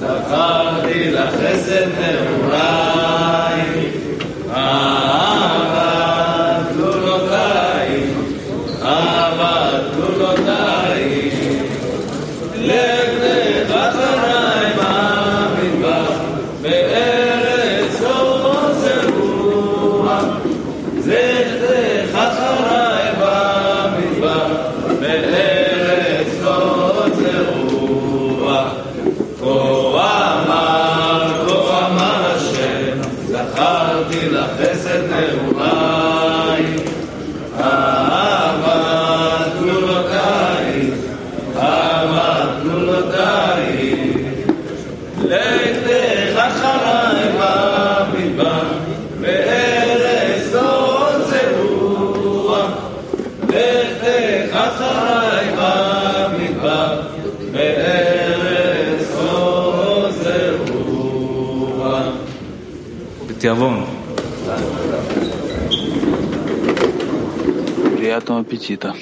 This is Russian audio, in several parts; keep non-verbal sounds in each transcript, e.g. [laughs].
سقط الخزن аппетита.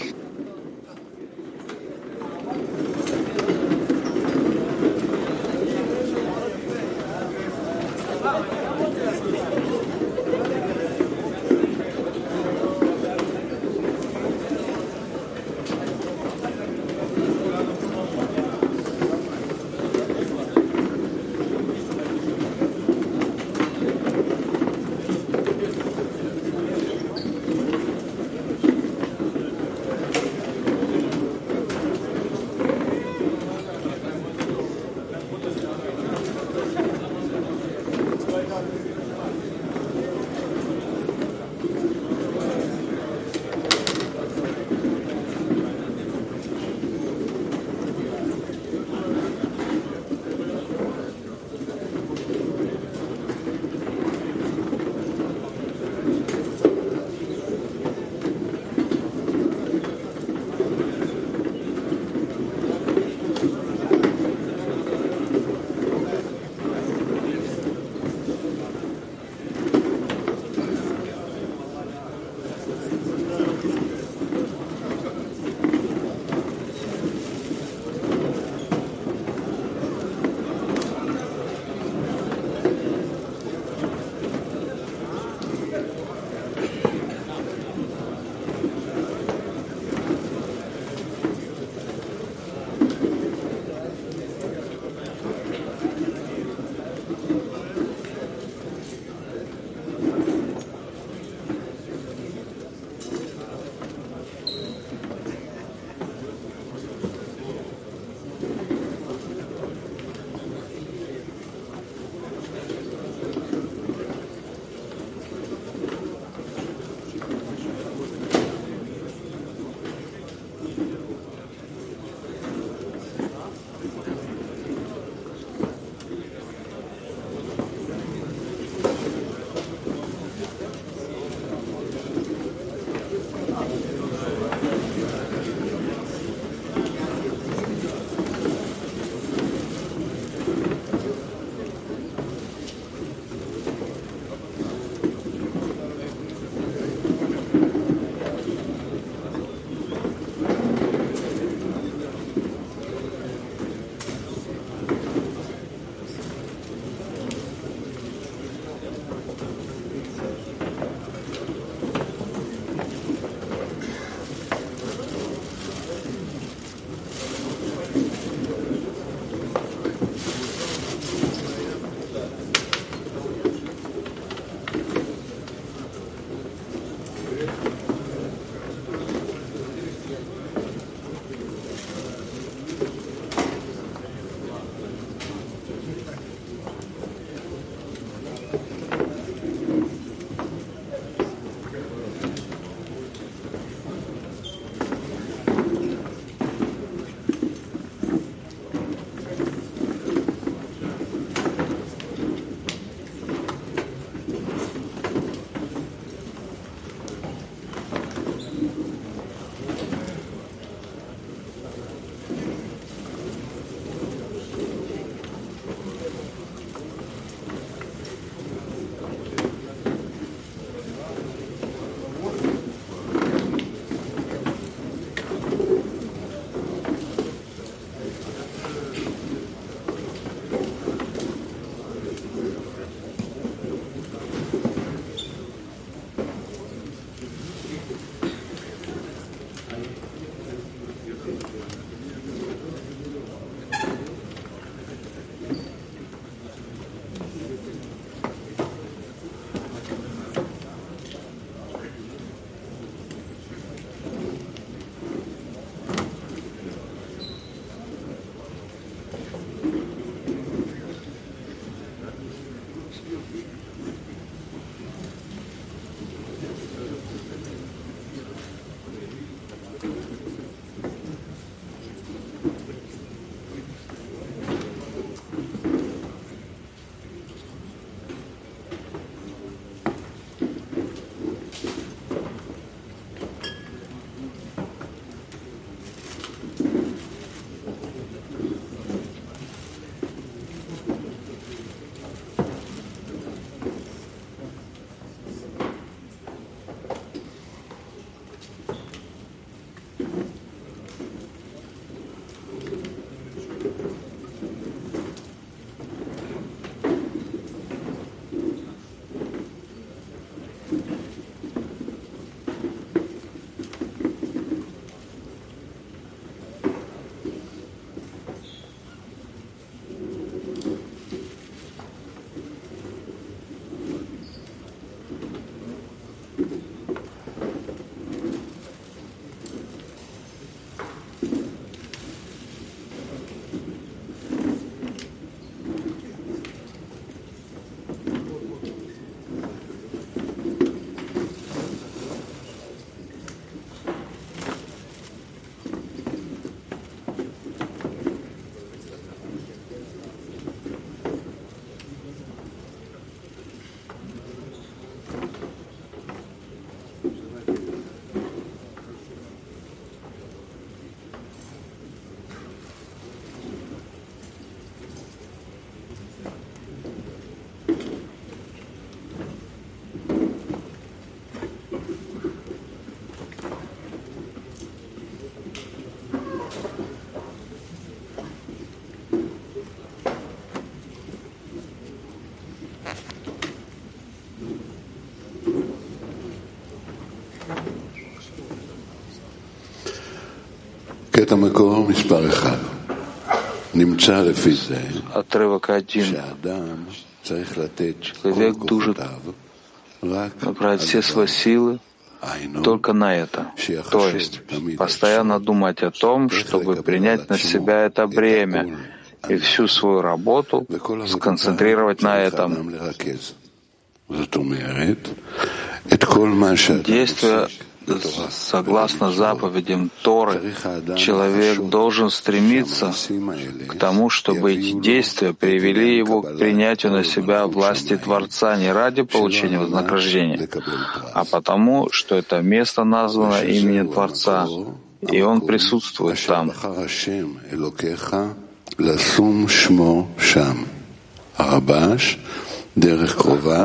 Отрывок один. Человек должен направить все свои силы только на это. То есть постоянно думать о том, чтобы принять на себя это бремя и всю свою работу сконцентрировать на этом. Действия согласно заповедям Торы, человек должен стремиться к тому, чтобы эти действия привели его к принятию на себя власти Творца не ради получения вознаграждения, а потому, что это место названо именем Творца, и он присутствует там.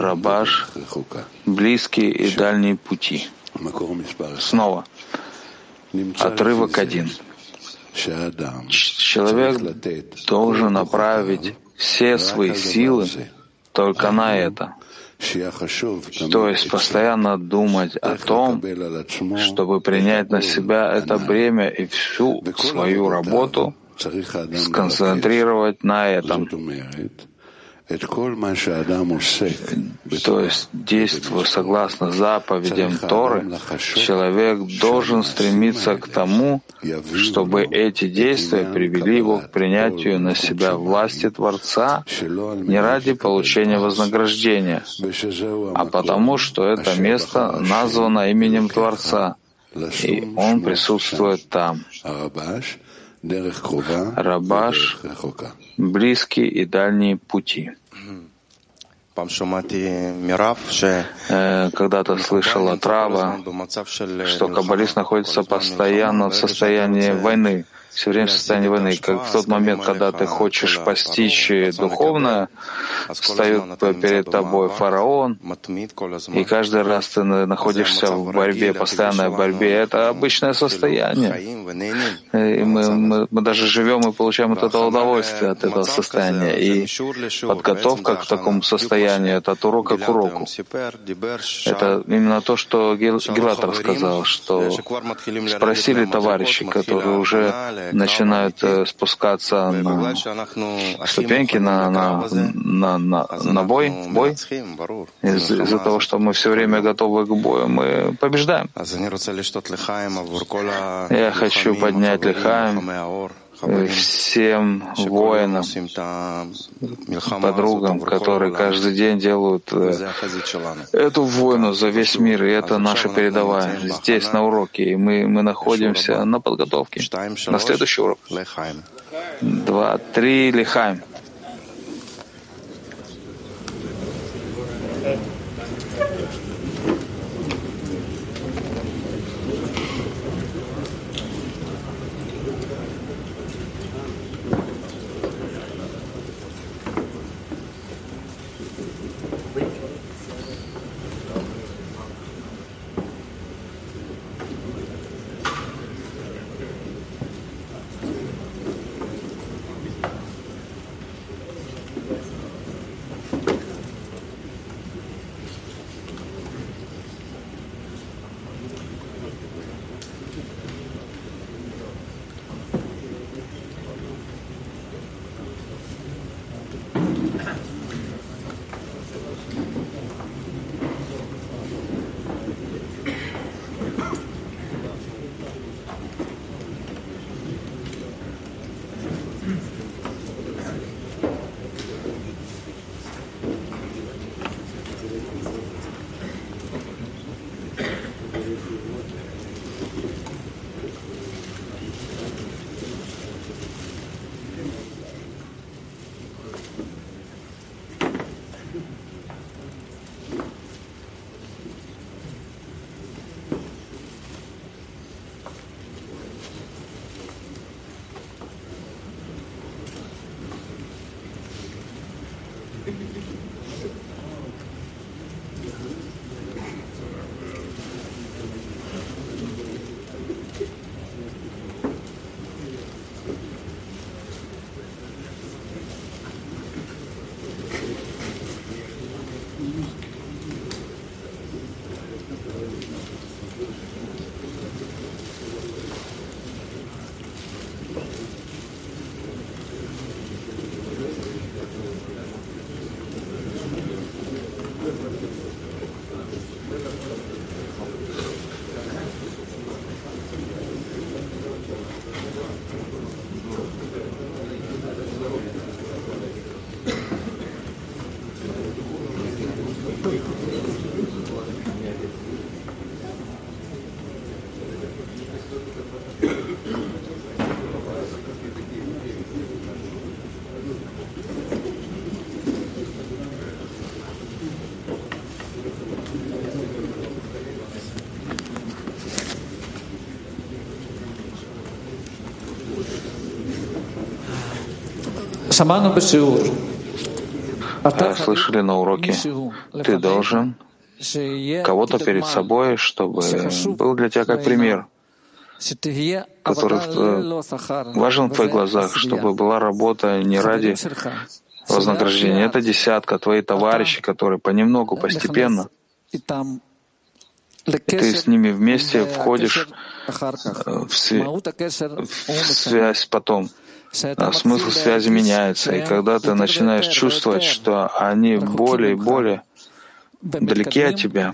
Рабаш, близкие и дальние пути. Снова. Отрывок один. Человек должен направить все свои силы только на это. То есть постоянно думать о том, чтобы принять на себя это бремя и всю свою работу сконцентрировать на этом. То есть, действуя согласно заповедям Торы, человек должен стремиться к тому, чтобы эти действия привели его к принятию на себя власти Творца не ради получения вознаграждения, а потому, что это место названо именем Творца, и он присутствует там. Рабаш — близкие и дальние пути. Когда-то слышала Трава, что каббалист находится постоянно в состоянии войны, все время в состоянии войны. Как в тот момент, когда ты хочешь постичь духовное, встает перед тобой фараон, и каждый раз ты на- находишься в борьбе, постоянной борьбе. Это обычное состояние. Э, И мы, мы, мы даже живем и получаем от этого удовольствие, от этого состояния. И подготовка к такому состоянию — это от урока к уроку. Это именно то, что Гил- Гилат рассказал, что спросили товарищи, которые уже начинают э, спускаться на ступеньки, на, на, на, на, на бой, бой. Из- Из-за того, что мы все время готовы к бою, мы побеждаем. Я хочу поднять лихаем Э, Всем воинам, подругам, которые каждый день делают э, эту войну за весь мир, и это наша передовая. Здесь, на уроке, и мы, мы находимся на подготовке. На следующий урок. Два, три, лихаем. Слышали на уроке, ты должен кого-то перед собой, чтобы был для тебя как пример, который важен в твоих глазах, чтобы была работа не ради вознаграждения. Это десятка, твои товарищи, которые понемногу, постепенно, ты с ними вместе входишь в, в связь потом. А смысл связи меняется, и когда ты начинаешь чувствовать, что они более и более далеки от тебя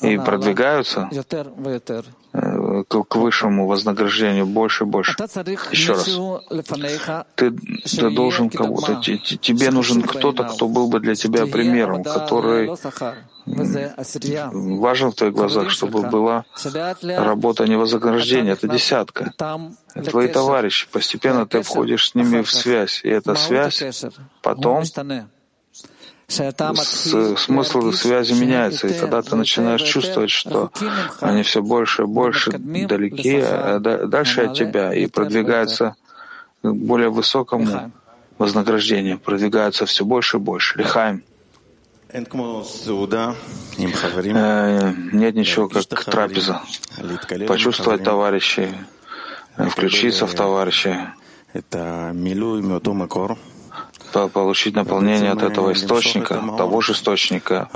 и продвигаются к высшему вознаграждению больше и больше. Еще раз, ты, ты должен кого-то, тебе нужен кто-то, кто был бы для тебя примером, который важен в твоих глазах, чтобы была работа не вознаграждения, это десятка. Твои товарищи, постепенно ты входишь с ними в связь, и эта связь потом смысл связи меняется, и когда ты начинаешь чувствовать, что они все больше и больше далеки, а дальше от тебя, и продвигаются к более высокому вознаграждению, продвигаются все больше и больше. Лихаем. Э, нет ничего, как трапеза. Почувствовать товарищей, включиться в товарищей, получить наполнение от этого источника, того же источника,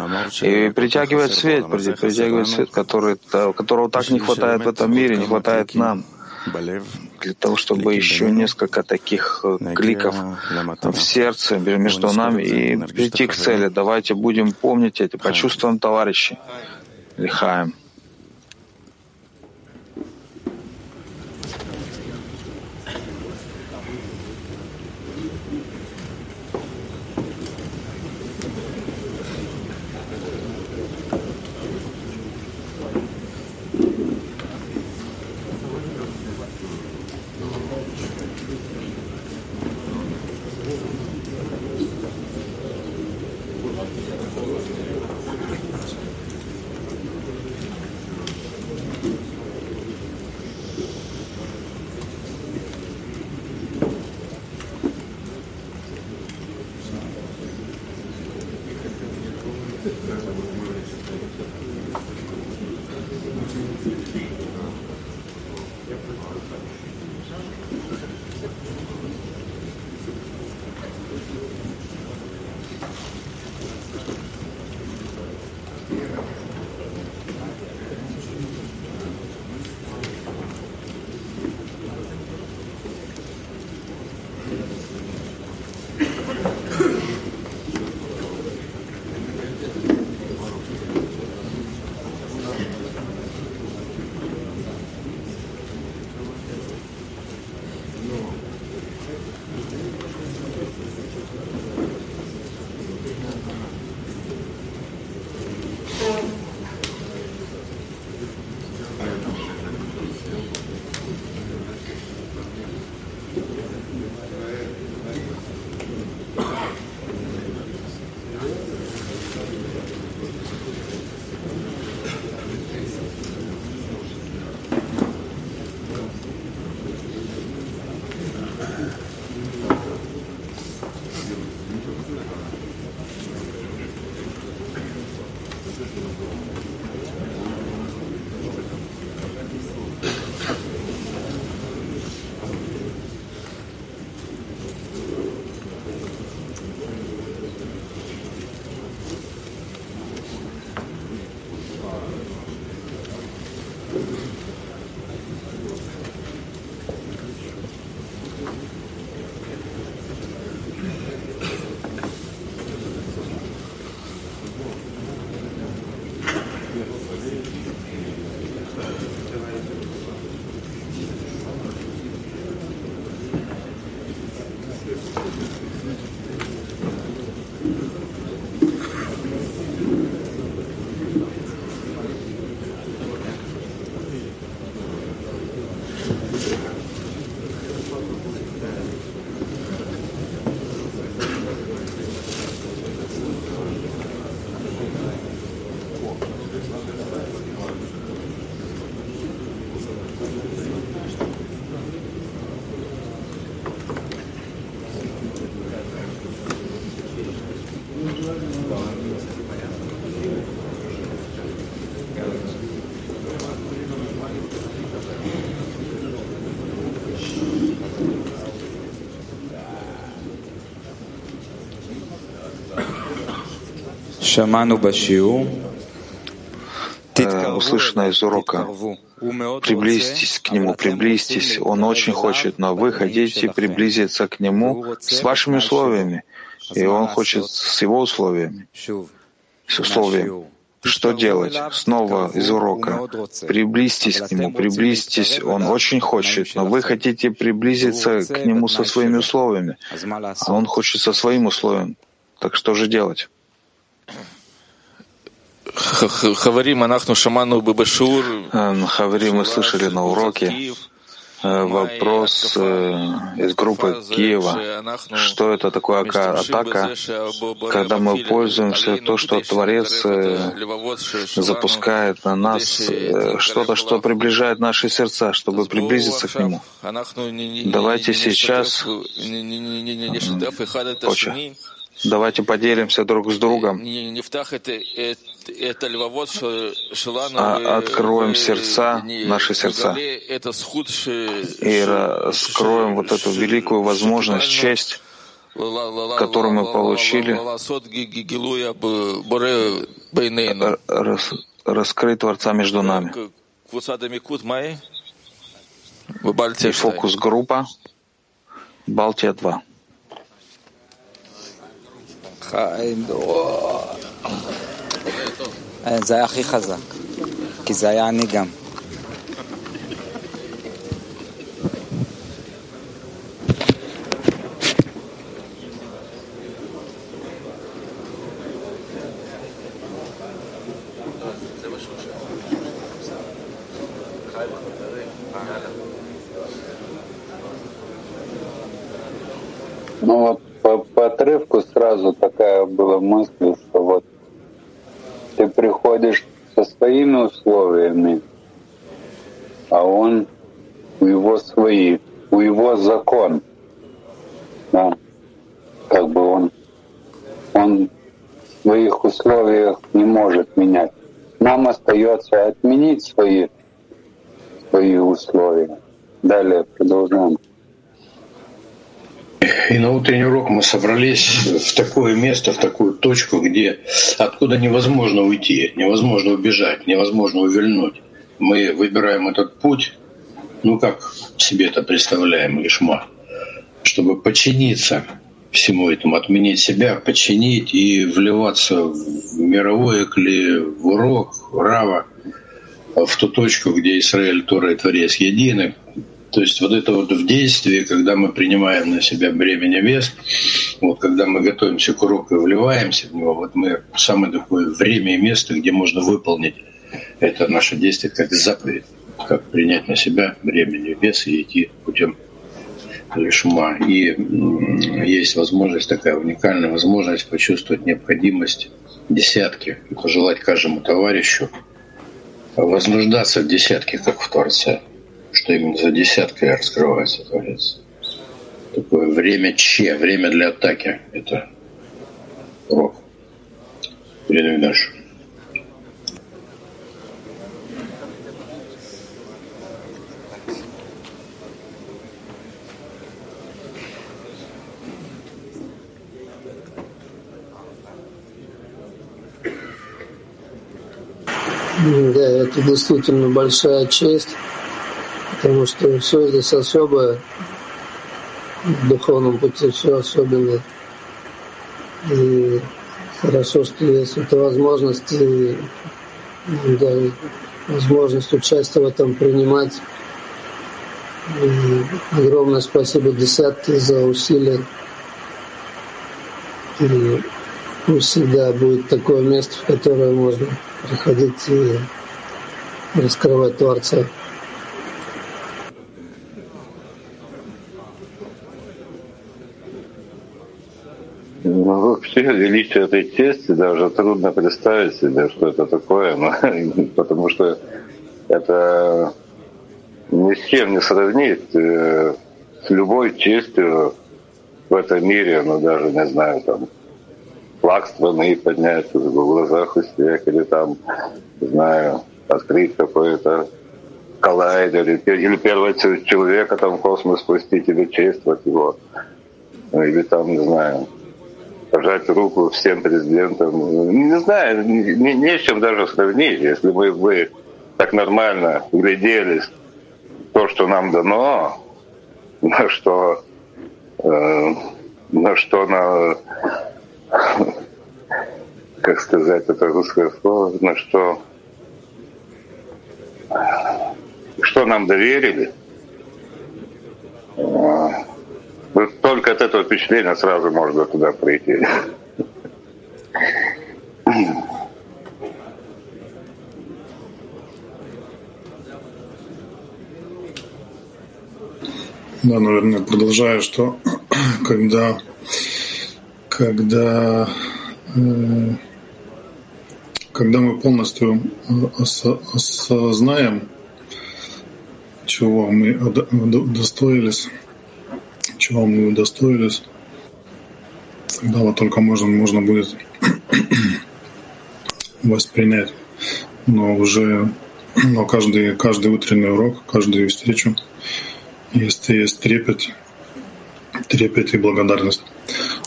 и притягивать свет, притягивать свет, который, которого так не хватает в этом мире, не хватает нам для того, чтобы еще несколько таких э, кликов в сердце между нами и прийти к цели. Давайте будем помнить это, почувствуем товарищи. Лихаем. Услышанное из урока. Приблизьтесь к Нему, приблизьтесь. Он очень хочет, но вы хотите приблизиться к Нему с вашими условиями, и Он хочет с Его условиями. С условием. Что делать? Снова из урока. Приблизьтесь к Нему, приблизьтесь. Он очень хочет, но вы хотите приблизиться к Нему со своими условиями, а Он хочет со своим условием. Так что же делать? Хаварим, мы слышали на уроке э, вопрос э, из группы Киева. Что это такое атака, когда мы пользуемся то, что Творец э, запускает на нас, что-то, что приближает наши сердца, чтобы приблизиться к Нему. Давайте сейчас... Позже. Давайте поделимся друг с другом. Откроем сердца, наши сердца, и раскроем вот эту великую возможность, честь, которую мы получили, раскрыть Творца между нами. И фокус-группа Балтия 2. זה היה הכי חזק, כי זה היה אני גם. Нам остается отменить свои, свои условия. Далее продолжаем. И на утренний урок мы собрались в такое место, в такую точку, где откуда невозможно уйти, невозможно убежать, невозможно увильнуть. Мы выбираем этот путь, ну как себе это представляем, Ишма, чтобы подчиниться всему этому, отменить себя, подчинить и вливаться в мировое кли, в урок, в Рава, в ту точку, где Израиль, Тора и Творец едины, то есть вот это вот в действии, когда мы принимаем на себя бремя вес, вот когда мы готовимся к уроку и вливаемся в него, вот мы самое такое время и место, где можно выполнить это наше действие как заповедь, как принять на себя бремя вес и идти путем лишма. И есть возможность, такая уникальная возможность почувствовать необходимость десятки и пожелать каждому товарищу вознуждаться в десятке, как в Творце что именно за десяткой раскрывается Творец. Такое время Че, время для атаки. Это урок. Передаю дальше. Да, это действительно большая честь потому что все здесь особое, в духовном пути все особенное. И хорошо, что есть эта возможность, и, да, возможность участия в этом принимать. И огромное спасибо десятки за усилия. И пусть всегда будет такое место, в которое можно приходить и раскрывать Творца. Ну, вообще величие этой чести даже трудно представить себе, что это такое, но, [laughs] потому что это ни с чем не сравнить э, с любой честью в этом мире, ну даже, не знаю, там, флаг страны поднять в глазах у всех, или там, знаю, открыть какой-то коллайдер, или, первого человека там в космос спустить, или чествовать его, ну, или там, не знаю, пожать руку всем президентам. Не знаю, не, не с чем даже сравнить. Если мы бы так нормально гляделись то, что нам дано, [laughs] на что, э, на что на, [laughs] как сказать это русское слово, на что, что нам доверили, э, только от этого впечатления сразу можно туда прийти. Да, наверное, продолжаю, что [clears throat] когда, когда, э, когда мы полностью осознаем, чего мы удостоились, чего мы удостоились, тогда вот только можно, можно будет [coughs] воспринять. Но уже но каждый, каждый утренний урок, каждую встречу есть, есть трепет, трепет и благодарность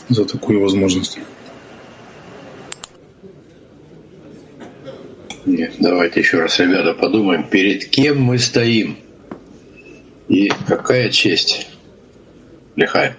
за такую возможность. Нет, давайте еще раз, ребята, подумаем, перед кем мы стоим и какая честь Лихай.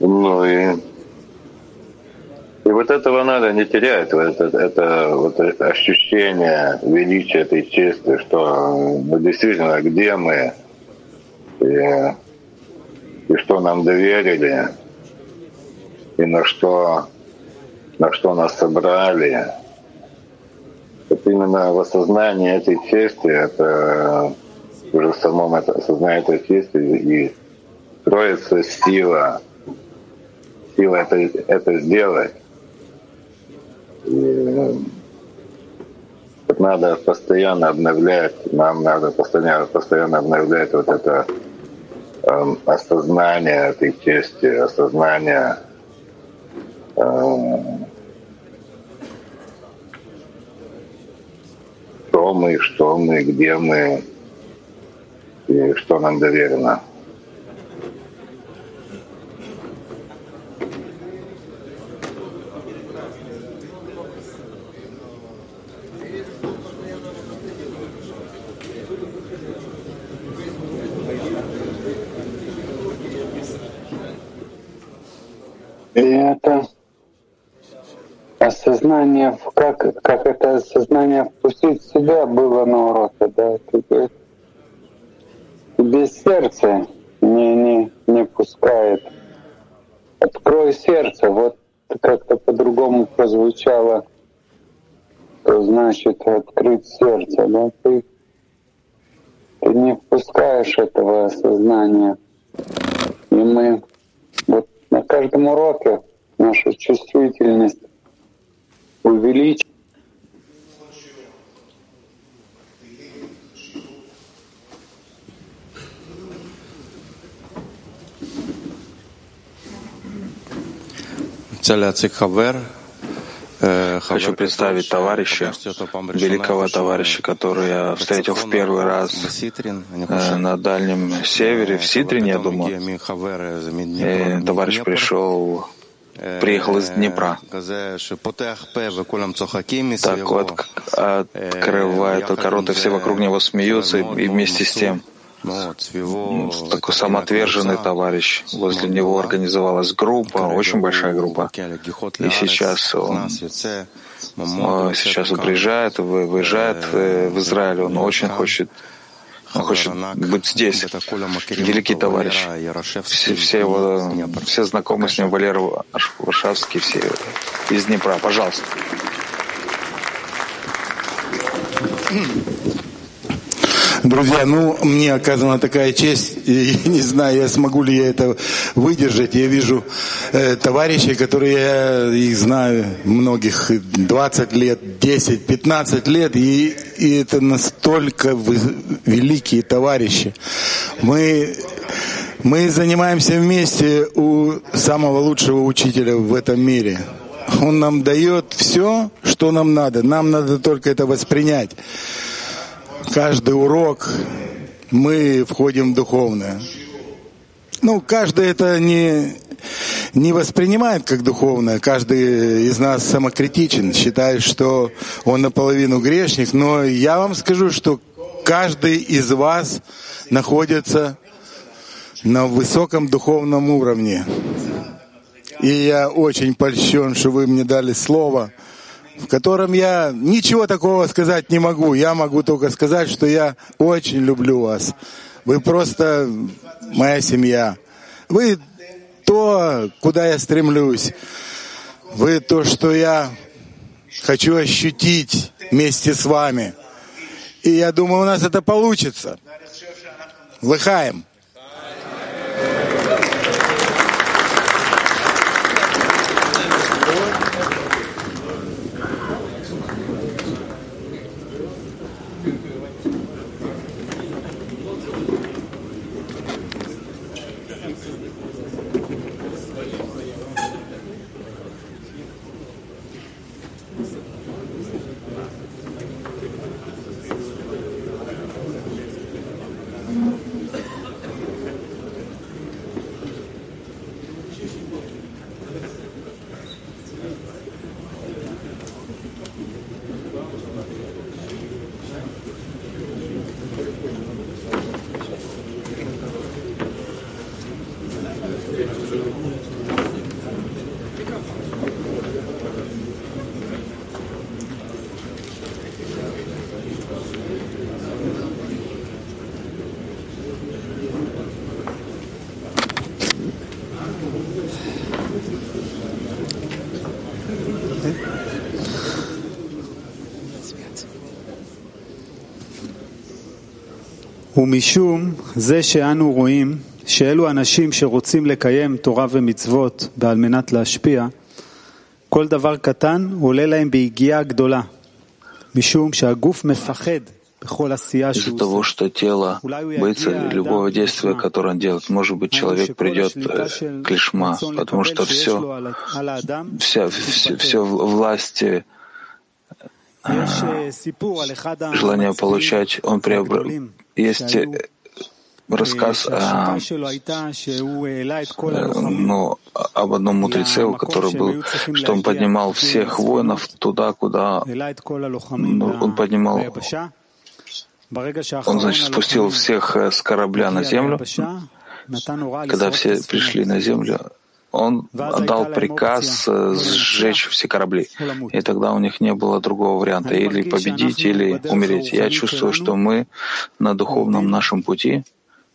Ну и, и вот этого надо не терять, это, это вот ощущение величия этой чести, что ну, действительно, где мы? И, и что нам доверили, и на что, на что нас собрали. Это именно в осознании этой чести, это уже в самом это, осознании этой чести и кроется сила, сила это, это сделать. И надо постоянно обновлять, нам надо постоянно, постоянно обновлять вот это э, осознание этой чести, осознание э, кто мы, что мы, где мы и что нам доверено. И это осознание, как, как это осознание впустить в себя было на уроке, да, без сердца не, не, не пускает. Открой сердце, вот как-то по-другому прозвучало, то значит открыть сердце, да, ты, ты не впускаешь этого осознания. И мы вот на каждом уроке нашу чувствительность увеличиваем. Хочу представить товарища, великого товарища, который я встретил в первый раз э, на Дальнем Севере, в Ситрине, я думаю. И товарищ пришел приехал из Днепра. Так вот, открывает только рот, и все вокруг него смеются, и вместе с тем ну, такой самоотверженный товарищ. Возле него организовалась группа, очень большая группа. И сейчас он, сейчас он приезжает, выезжает в Израиль. Он очень хочет он хочет быть здесь. Великий товарищ. Все, все его, все знакомые с ним, Валера Варшавский, все из Днепра. Пожалуйста. Друзья, ну, мне оказана такая честь, и [laughs] не знаю, я смогу ли я это выдержать. Я вижу э, товарищей, которые я их знаю, многих 20 лет, 10, 15 лет, и, и это настолько вы, великие товарищи. Мы, мы занимаемся вместе у самого лучшего учителя в этом мире. Он нам дает все, что нам надо. Нам надо только это воспринять каждый урок мы входим в духовное. Ну, каждый это не, не воспринимает как духовное. Каждый из нас самокритичен, считает, что он наполовину грешник. Но я вам скажу, что каждый из вас находится на высоком духовном уровне. И я очень польщен, что вы мне дали слово – в котором я ничего такого сказать не могу. Я могу только сказать, что я очень люблю вас. Вы просто моя семья. Вы то, куда я стремлюсь. Вы то, что я хочу ощутить вместе с вами. И я думаю, у нас это получится. Лыхаем. ומשום זה שאנו רואים שאלו אנשים שרוצים לקיים תורה ומצוות ועל מנת להשפיע, כל דבר קטן עולה להם ביגיעה גדולה, משום שהגוף מפחד Из-за того, что тело боится любого действия, которое он делает, может быть, человек придет к лишма, потому что все, вся, все, все власти желание получать, он приобрел. Есть рассказ о, ну, об одном мудреце, у которого был, что он поднимал всех воинов туда, куда ну, он поднимал. Он, значит, спустил всех с корабля на землю. Когда все пришли на землю, он дал приказ э, сжечь все корабли. И тогда у них не было другого варианта. Или победить, или умереть. Я чувствую, что мы на духовном нашем пути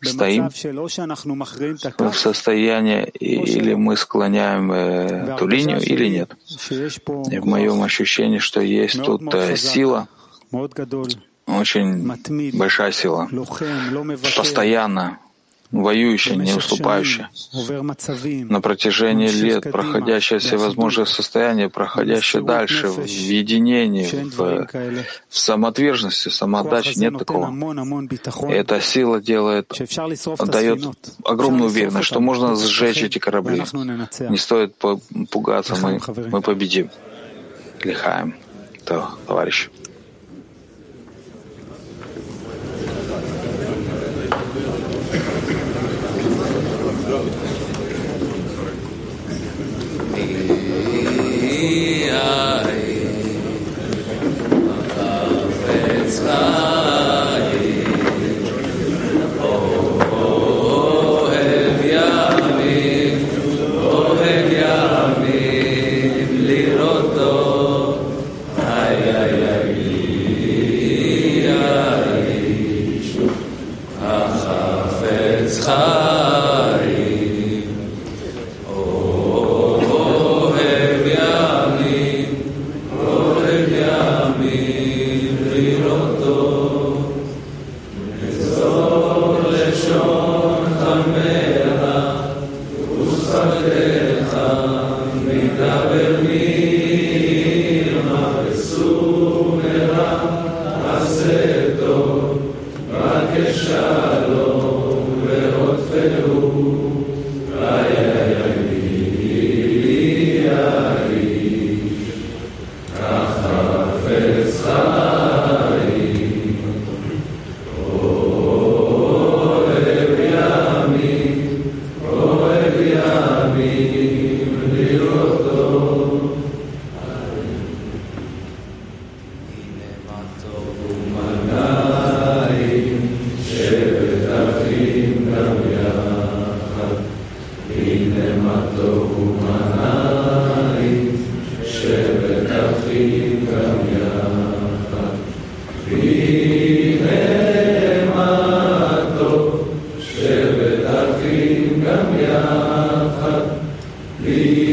стоим в состоянии, или мы склоняем эту линию, или нет. И в моем ощущении, что есть тут э, сила, очень большая сила, постоянно воюющая, не уступающая, на протяжении лет проходящее всевозможные состояния, проходящее дальше в единении, в, в самоотверженности, самоотдаче, нет такого. И эта сила делает, дает огромную уверенность, что можно сжечь эти корабли. Не стоит пугаться, мы, мы победим. Лихаем, товарищ. Please.